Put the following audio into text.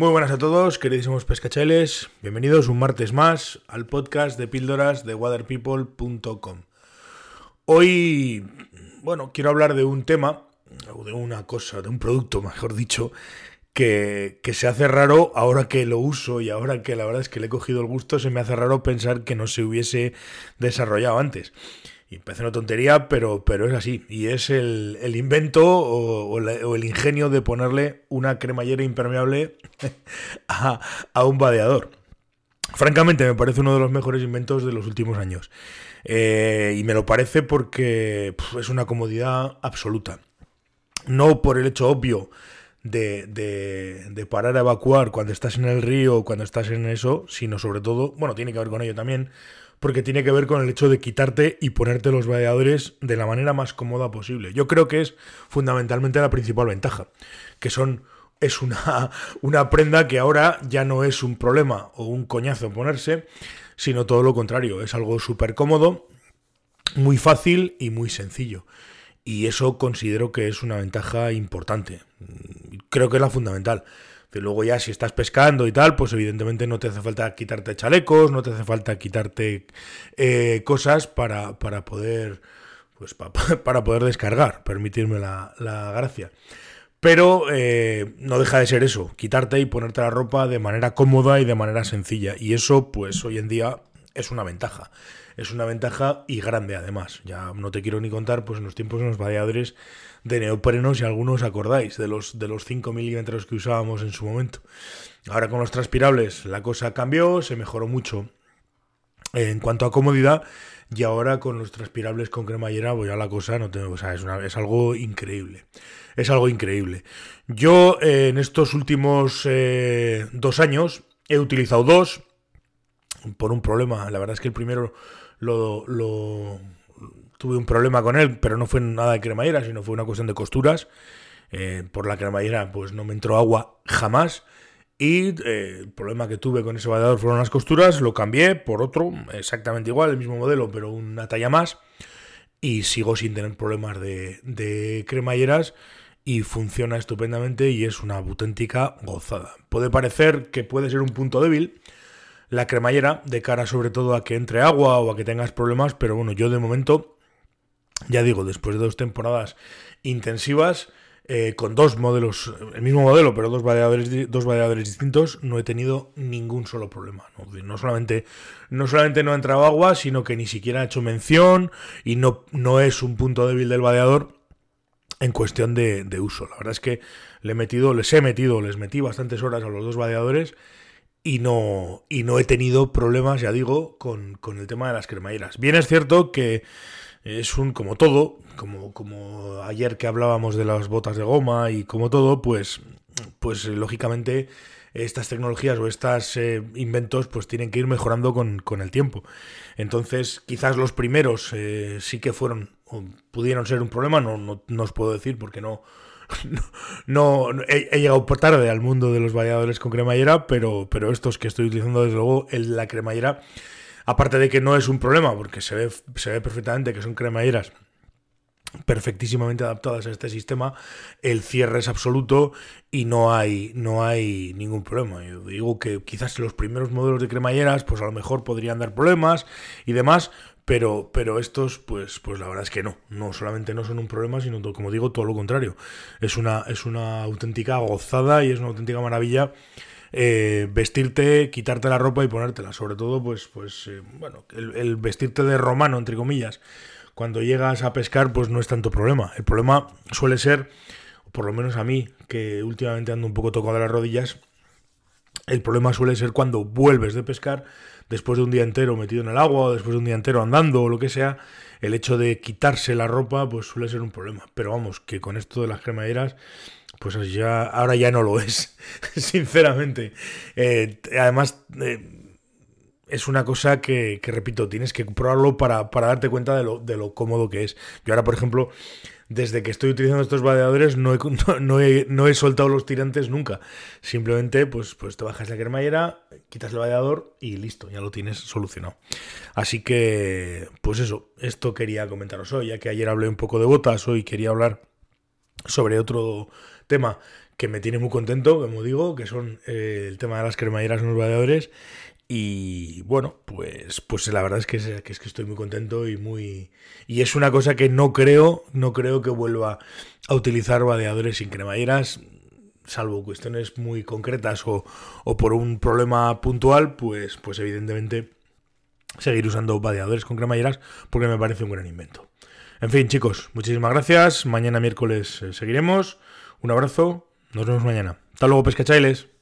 Muy buenas a todos, queridísimos pescacheles. Bienvenidos un martes más al podcast de píldoras de waterpeople.com. Hoy, bueno, quiero hablar de un tema, o de una cosa, de un producto, mejor dicho, que, que, se hace raro ahora que lo uso y ahora que la verdad es que le he cogido el gusto, se me hace raro pensar que no se hubiese desarrollado antes. Y parece una tontería, pero, pero es así. Y es el, invento o, el ingenio de ponerle una cremallera impermeable a, un vadeador. Francamente, me parece uno de los mejores inventos de los últimos años. Eh, y me lo parece porque es una comodidad absoluta. No por el hecho obvio de, de, parar a evacuar cuando estás en el río, cuando estás en eso, sino sobre todo, bueno, tiene que ver con ello también, porque tiene que ver con el hecho de quitarte y ponerte los vadeadores de la manera más cómoda posible. Yo creo que es fundamentalmente la principal ventaja, que son es una, una prenda que ahora ya no es un problema o un coñazo ponerse, sino todo lo contrario, es algo súper cómodo, muy fácil y muy sencillo. Y eso considero que es una ventaja importante. Creo que es la fundamental luego ya si estás pescando y tal, pues evidentemente no te hace falta quitarte chalecos, no te hace falta quitarte eh, cosas para, para poder pues para poder descargar, permitirme la, gracia. Pero eh, no deja de ser eso, quitarte y ponerte la ropa de manera cómoda y de manera sencilla. Y eso, pues hoy en día es una ventaja. Es una ventaja y grande además. Ya no te quiero ni contar, pues en los tiempos en los vadeadores de neopreno, si algunos acordáis, de los, de los 5 milímetros que usábamos en su momento. Ahora con los transpirables la cosa cambió, se mejoró mucho en cuanto a comodidad y ahora con los transpirables con cremallera, pues ya la cosa no tengo, o sea, es, es, algo increíble. Es algo increíble. Yo eh, en estos últimos eh, dos años he utilizado dos por un problema. La verdad es que el primero lo, tuve un problema con él, pero no fue nada de cremallera, sino fue una cuestión de costuras. Eh, por la cremallera, pues no me entró agua jamás. Y eh, el problema que tuve con ese vadeador fueron las costuras, lo cambié por otro, exactamente igual, el mismo modelo, pero una talla más. Y sigo sin tener problemas de cremalleras y funciona estupendamente y es una auténtica gozada. Puede parecer que puede ser un punto débil la cremallera de cara sobre todo a que entre agua o a que tengas problemas, pero bueno, yo de momento ya digo, después de dos temporadas intensivas, eh, con dos modelos, el mismo modelo, pero dos variadores, dos distintos, no he tenido ningún solo problema. ¿no? solamente, no solamente no ha entrado agua, sino que ni siquiera ha hecho mención y no, no es un punto débil del vadeador en cuestión de, uso. La verdad es que le he metido, les he metido, les metí bastantes horas a los dos vadeadores y no, y no he tenido problemas, ya digo, con, con el tema de las cremalleras. Bien es cierto que es un, como todo, como, como ayer que hablábamos de las botas de goma y como todo, pues, pues lógicamente estas tecnologías o estos eh, inventos pues tienen que ir mejorando con, el tiempo. Entonces, quizás los primeros eh, sí que fueron, o pudieron ser un problema, no, no, os puedo decir porque no, no, he, llegado por tarde al mundo de los valladores con cremallera, pero, pero estos que estoy utilizando desde luego, el, la cremallera Aparte de que no es un problema, porque se ve, se ve perfectamente que son cremalleras perfectísimamente adaptadas a este sistema, el cierre es absoluto y no hay, no hay ningún problema. Yo digo que quizás los primeros modelos de cremalleras, pues a lo mejor podrían dar problemas y demás, pero, pero estos, pues, pues la verdad es que no. No solamente no son un problema, sino como digo, todo lo contrario. Es una, es una auténtica gozada y es una auténtica maravilla eh, vestirte, quitarte la ropa y ponértela. Sobre todo, pues, pues eh, bueno, el, vestirte de romano, entre comillas, cuando llegas a pescar, pues no es tanto problema. El problema suele ser, por lo menos a mí, que últimamente ando un poco tocado de las rodillas, el problema suele ser cuando vuelves de pescar, después de un día entero metido en el agua, después de un día entero andando, o lo que sea, el hecho de quitarse la ropa, pues suele ser un problema. Pero vamos, que con esto de las cremaderas pues ya, ahora ya no lo es, sinceramente. Eh, además, eh, es una cosa que, repito, tienes que probarlo para, darte cuenta de lo, de lo, cómodo que es. Yo ahora, por ejemplo, desde que estoy utilizando estos vadeadores no he, no, no he soltado los tirantes nunca. Simplemente, pues, pues te bajas la cremallera, quitas el vadeador y listo, ya lo tienes solucionado. Así que, pues eso, esto quería comentaros hoy, ya que ayer hablé un poco de botas, hoy quería hablar sobre otro tema que me tiene muy contento, como digo, que son eh, el tema de las cremalleras en los vadeadores. Y bueno, pues, pues la verdad es que, es que estoy muy contento y muy. Y es una cosa que no creo, no creo que vuelva a utilizar vadeadores sin cremalleras salvo cuestiones muy concretas o, o, por un problema puntual, pues, pues evidentemente seguir usando vadeadores con cremalleras porque me parece un gran invento. En fin, chicos, muchísimas gracias. Mañana miércoles eh, seguiremos. Un abrazo. Nos vemos mañana. Hasta luego, pescachailes.